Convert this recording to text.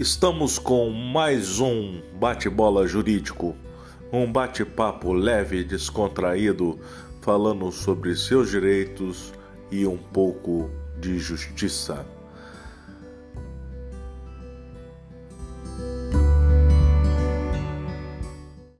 Estamos com mais um bate-bola jurídico, um bate-papo leve e descontraído, falando sobre seus direitos e um pouco de justiça.